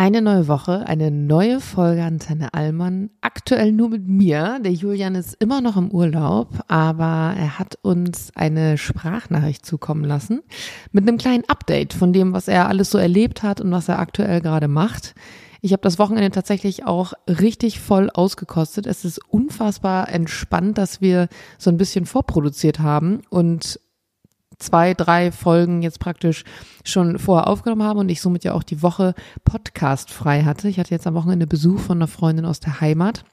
Eine neue Woche, eine neue Folge Antenne Allmann. Aktuell nur mit mir. Der Julian ist immer noch im Urlaub, aber er hat uns eine Sprachnachricht zukommen lassen mit einem kleinen Update von dem, was er alles so erlebt hat und was er aktuell gerade macht. Ich habe das Wochenende tatsächlich auch richtig voll ausgekostet. Es ist unfassbar entspannt, dass wir so ein bisschen vorproduziert haben und zwei, drei Folgen jetzt praktisch schon vorher aufgenommen haben und ich somit ja auch die Woche Podcast frei hatte. Ich hatte jetzt am Wochenende Besuch von einer Freundin aus der Heimat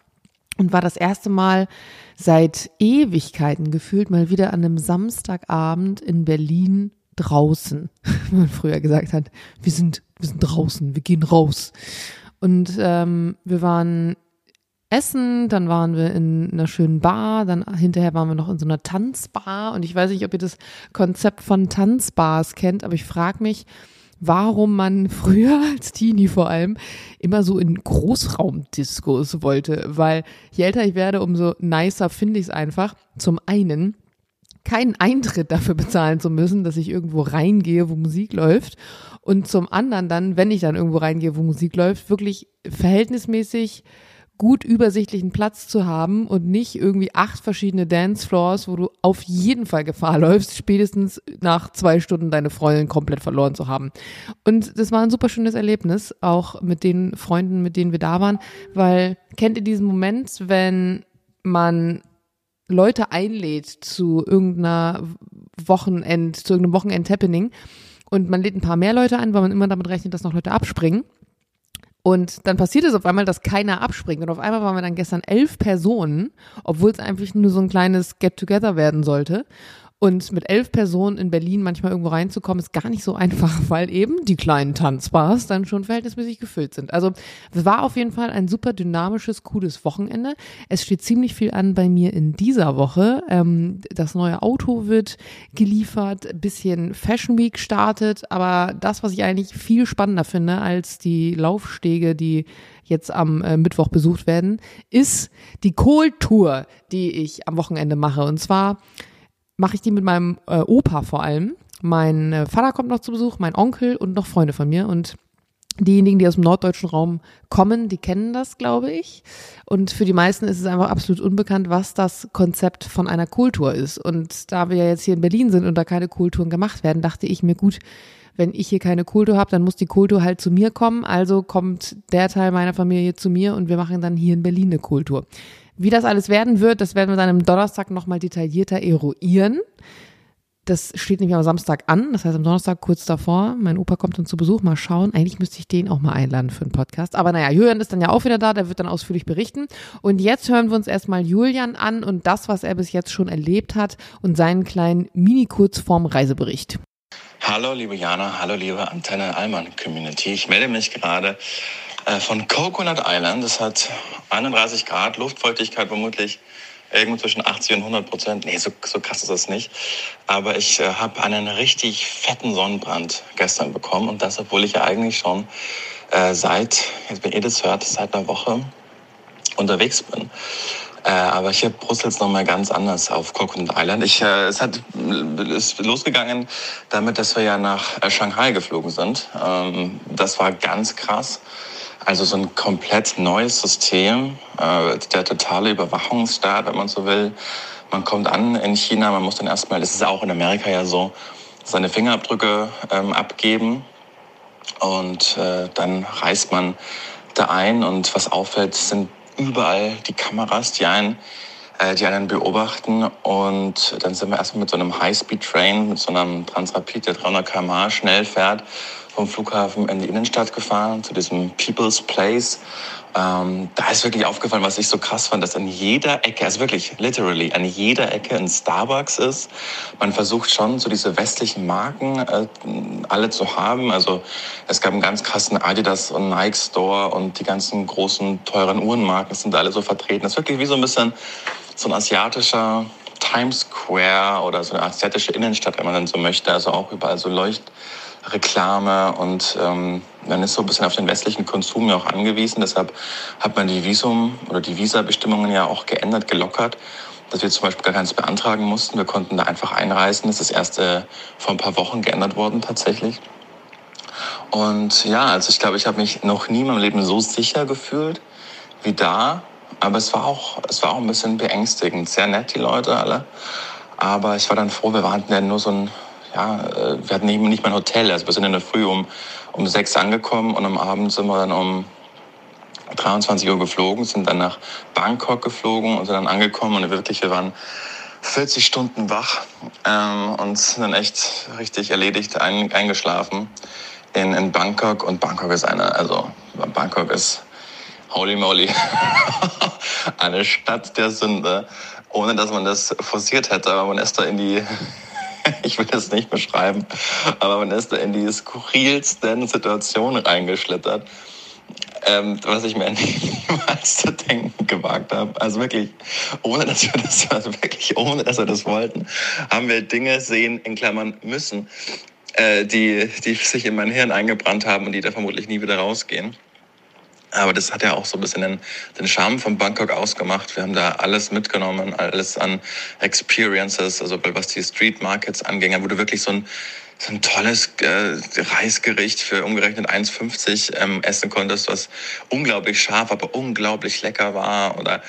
und war das erste Mal seit Ewigkeiten gefühlt mal wieder an einem Samstagabend in Berlin draußen, wie man früher gesagt hat. Wir sind, wir sind draußen, wir gehen raus. Und ähm, wir waren essen, dann waren wir in einer schönen Bar, dann hinterher waren wir noch in so einer Tanzbar und ich weiß nicht, ob ihr das Konzept von Tanzbars kennt, aber ich frage mich, warum man früher als Teenie vor allem immer so in Großraumdiskos wollte, weil je älter ich werde, umso nicer finde ich es einfach. Zum einen keinen Eintritt dafür bezahlen zu müssen, dass ich irgendwo reingehe, wo Musik läuft. Und zum anderen dann, wenn ich dann irgendwo reingehe, wo Musik läuft, wirklich verhältnismäßig gut übersichtlichen Platz zu haben und nicht irgendwie acht verschiedene Dancefloors, wo du auf jeden Fall Gefahr läufst, spätestens nach zwei Stunden deine Freundin komplett verloren zu haben. Und das war ein super schönes Erlebnis, auch mit den Freunden, mit denen wir da waren, weil kennt ihr diesen Moment, wenn man Leute einlädt zu irgendeiner Wochenend, zu irgendeinem Wochenend-Happening und man lädt ein paar mehr Leute ein, weil man immer damit rechnet, dass noch Leute abspringen. Und dann passiert es auf einmal, dass keiner abspringt. Und auf einmal waren wir dann gestern elf Personen, obwohl es einfach nur so ein kleines Get-Together werden sollte. Und mit elf Personen in Berlin manchmal irgendwo reinzukommen, ist gar nicht so einfach, weil eben die kleinen Tanzbars dann schon verhältnismäßig gefüllt sind. Also es war auf jeden Fall ein super dynamisches, cooles Wochenende. Es steht ziemlich viel an bei mir in dieser Woche. Ähm, das neue Auto wird geliefert, bisschen Fashion Week startet, aber das, was ich eigentlich viel spannender finde als die Laufstege, die jetzt am äh, Mittwoch besucht werden, ist die Kohltour, die ich am Wochenende mache. Und zwar mache ich die mit meinem äh, Opa vor allem. Mein äh, Vater kommt noch zu Besuch, mein Onkel und noch Freunde von mir. Und diejenigen, die aus dem norddeutschen Raum kommen, die kennen das, glaube ich. Und für die meisten ist es einfach absolut unbekannt, was das Konzept von einer Kultur ist. Und da wir ja jetzt hier in Berlin sind und da keine Kulturen gemacht werden, dachte ich mir, gut, wenn ich hier keine Kultur habe, dann muss die Kultur halt zu mir kommen. Also kommt der Teil meiner Familie zu mir und wir machen dann hier in Berlin eine Kultur. Wie das alles werden wird, das werden wir dann am Donnerstag nochmal detaillierter eruieren. Das steht nämlich am Samstag an, das heißt am Donnerstag kurz davor. Mein Opa kommt dann zu Besuch, mal schauen. Eigentlich müsste ich den auch mal einladen für einen Podcast. Aber naja, Julian ist dann ja auch wieder da, der wird dann ausführlich berichten. Und jetzt hören wir uns erstmal Julian an und das, was er bis jetzt schon erlebt hat und seinen kleinen Mini-Kurzform-Reisebericht. Hallo liebe Jana, hallo liebe Antenne Allmann Community. Ich melde mich gerade von Coconut Island. Es hat 31 Grad, Luftfeuchtigkeit vermutlich irgendwo zwischen 80 und 100 Prozent. Nee, so, so krass ist das nicht. Aber ich äh, habe einen richtig fetten Sonnenbrand gestern bekommen. Und das, obwohl ich ja eigentlich schon äh, seit, jetzt wenn ihr das hört, seit einer Woche unterwegs bin. Äh, aber hier brutzelt es nochmal ganz anders auf Coconut Island. Ich, äh, es hat, ist losgegangen damit, dass wir ja nach äh, Shanghai geflogen sind. Ähm, das war ganz krass. Also so ein komplett neues System, äh, der totale Überwachungsstaat, wenn man so will. Man kommt an in China, man muss dann erstmal, das ist auch in Amerika ja so, seine Fingerabdrücke ähm, abgeben. Und äh, dann reist man da ein. Und was auffällt, sind überall die Kameras, die einen, äh, die einen beobachten. Und dann sind wir erstmal mit so einem High-Speed-Train, mit so einem Transrapid, der 300 km schnell fährt, vom Flughafen in die Innenstadt gefahren, zu diesem People's Place. Ähm, da ist wirklich aufgefallen, was ich so krass fand, dass an jeder Ecke, also wirklich literally an jeder Ecke ein Starbucks ist. Man versucht schon, so diese westlichen Marken äh, alle zu haben. Also es gab einen ganz krassen Adidas und Nike Store und die ganzen großen, teuren Uhrenmarken sind alle so vertreten. Das ist wirklich wie so ein bisschen so ein asiatischer Times Square oder so eine asiatische Innenstadt, wenn man dann so möchte. Also auch überall so Leucht Reklame und ähm, man ist so ein bisschen auf den westlichen Konsum ja auch angewiesen. Deshalb hat man die Visum- oder die Visa-Bestimmungen ja auch geändert, gelockert, dass wir zum Beispiel gar keins beantragen mussten. Wir konnten da einfach einreisen. Das ist erst äh, vor ein paar Wochen geändert worden tatsächlich. Und ja, also ich glaube, ich habe mich noch nie in meinem Leben so sicher gefühlt wie da. Aber es war auch, es war auch ein bisschen beängstigend. Sehr nett, die Leute alle. Aber ich war dann froh, wir hatten ja nur so ein, ja, äh, wir hatten eben nicht mein Hotel. Also wir sind in der Früh um, um sechs angekommen und am Abend sind wir dann um 23 Uhr geflogen, sind dann nach Bangkok geflogen und sind dann angekommen und wirklich, wir waren 40 Stunden wach ähm, und sind dann echt richtig erledigt ein, eingeschlafen in, in Bangkok. Und Bangkok ist eine, also Bangkok ist holy moly, eine Stadt der Sünde, ohne dass man das forciert hätte. Aber man ist da in die, ich will das nicht beschreiben, aber man ist in die skurrilsten Situationen reingeschlittert ähm, was ich mir niemals zu denken gewagt habe. Also wirklich, ohne dass wir das, also wirklich ohne dass wir das wollten, haben wir Dinge sehen, in Klammern müssen, äh, die, die sich in mein Hirn eingebrannt haben und die da vermutlich nie wieder rausgehen. Aber das hat ja auch so ein bisschen den, den Charme von Bangkok ausgemacht. Wir haben da alles mitgenommen, alles an Experiences, also was die Street Markets anging, wo du wirklich so ein so ein tolles äh, Reisgericht für umgerechnet 1,50 ähm, essen konntest, was unglaublich scharf, aber unglaublich lecker war. Oder,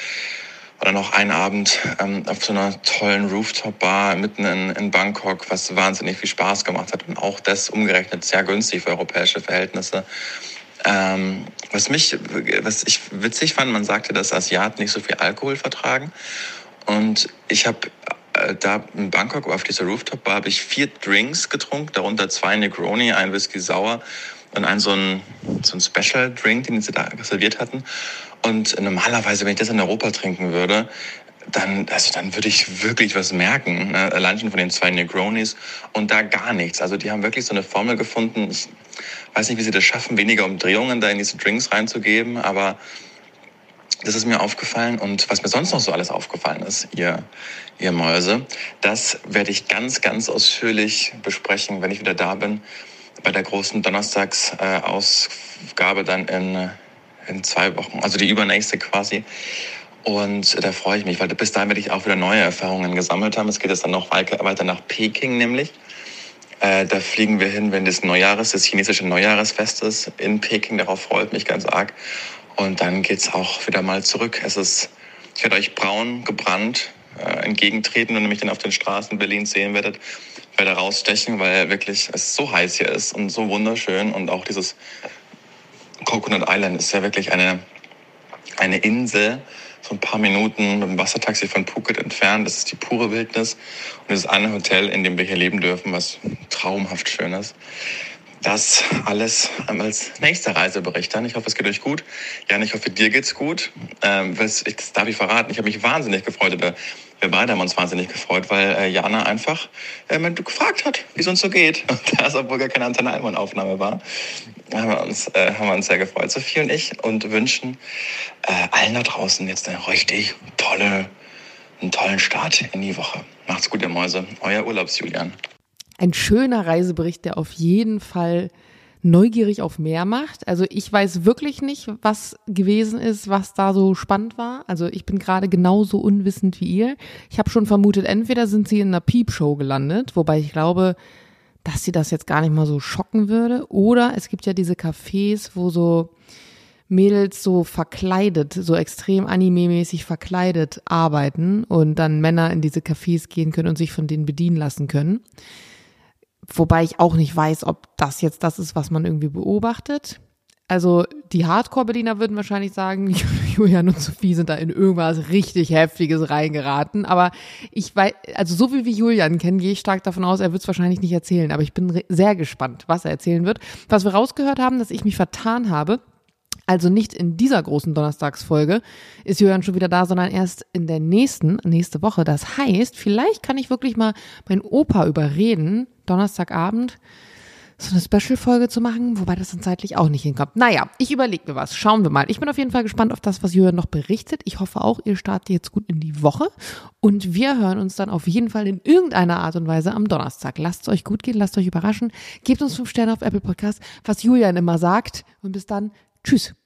oder noch einen Abend ähm, auf so einer tollen Rooftop-Bar mitten in, in Bangkok, was wahnsinnig viel Spaß gemacht hat. Und auch das umgerechnet sehr günstig für europäische Verhältnisse. Ähm, was mich, was ich witzig fand, man sagte, dass Asiaten nicht so viel Alkohol vertragen. Und ich habe äh, da in Bangkok auf dieser Rooftop-Bar habe ich vier Drinks getrunken, darunter zwei Negroni, ein Whisky Sauer und ein so ein, so ein Special-Drink, den sie da serviert hatten. Und normalerweise, wenn ich das in Europa trinken würde, dann, also dann würde ich wirklich was merken. Ne? Allein schon von den zwei Negronis und da gar nichts. Also die haben wirklich so eine Formel gefunden. Ich weiß nicht, wie sie das schaffen, weniger Umdrehungen da in diese Drinks reinzugeben, aber das ist mir aufgefallen und was mir sonst noch so alles aufgefallen ist, ihr, ihr Mäuse, das werde ich ganz, ganz ausführlich besprechen, wenn ich wieder da bin, bei der großen Donnerstagsausgabe dann in, in zwei Wochen, also die übernächste quasi. Und da freue ich mich, weil bis dahin werde ich auch wieder neue Erfahrungen gesammelt haben. Es geht jetzt dann noch weiter nach Peking nämlich. Äh, da fliegen wir hin, wenn das Neujahres, das chinesische Neujahresfest ist in Peking. Darauf freut mich ganz arg. Und dann geht's auch wieder mal zurück. Es ist, ich werde euch braun gebrannt äh, entgegentreten und nämlich dann auf den Straßen Berlins sehen werdet, werde rausstechen, weil wirklich es so heiß hier ist und so wunderschön. Und auch dieses Coconut Island ist ja wirklich eine, eine Insel, so ein paar Minuten mit dem Wassertaxi von Phuket entfernt. Das ist die pure Wildnis. Und es ist ein Hotel, in dem wir hier leben dürfen, was traumhaft schön ist. Das alles als nächster Reisebericht dann. Ich hoffe, es geht euch gut. Jan, ich hoffe, dir geht's gut. Ähm, das darf ich verraten. Ich habe mich wahnsinnig gefreut oder wir beide haben uns wahnsinnig gefreut, weil äh, Jana einfach äh, gefragt hat, wie es uns so geht. Und das, obwohl gar keine Antenne Alman Aufnahme war, haben wir, uns, äh, haben wir uns sehr gefreut, Sophie und ich, und wünschen äh, allen da draußen jetzt eine richtig tolle, einen tollen Start in die Woche. Macht's gut, ihr Mäuse. Euer Urlaubsjulian ein schöner Reisebericht, der auf jeden Fall neugierig auf mehr macht. Also ich weiß wirklich nicht, was gewesen ist, was da so spannend war. Also ich bin gerade genauso unwissend wie ihr. Ich habe schon vermutet, entweder sind sie in einer Peep-Show gelandet, wobei ich glaube, dass sie das jetzt gar nicht mal so schocken würde. Oder es gibt ja diese Cafés, wo so Mädels so verkleidet, so extrem anime-mäßig verkleidet arbeiten und dann Männer in diese Cafés gehen können und sich von denen bedienen lassen können. Wobei ich auch nicht weiß, ob das jetzt das ist, was man irgendwie beobachtet. Also die Hardcore-Bediener würden wahrscheinlich sagen, Julian und Sophie sind da in irgendwas richtig Heftiges reingeraten. Aber ich weiß, also so wie wir Julian kennen, gehe ich stark davon aus, er wird es wahrscheinlich nicht erzählen. Aber ich bin sehr gespannt, was er erzählen wird. Was wir rausgehört haben, dass ich mich vertan habe, also nicht in dieser großen Donnerstagsfolge ist Julian schon wieder da, sondern erst in der nächsten, nächste Woche. Das heißt, vielleicht kann ich wirklich mal meinen Opa überreden, Donnerstagabend so eine Special-Folge zu machen, wobei das dann zeitlich auch nicht hinkommt. Naja, ich überlege mir was. Schauen wir mal. Ich bin auf jeden Fall gespannt auf das, was Julian noch berichtet. Ich hoffe auch, ihr startet jetzt gut in die Woche. Und wir hören uns dann auf jeden Fall in irgendeiner Art und Weise am Donnerstag. Lasst es euch gut gehen, lasst euch überraschen. Gebt uns fünf Sterne auf Apple Podcast, was Julian immer sagt. Und bis dann. Tschüss.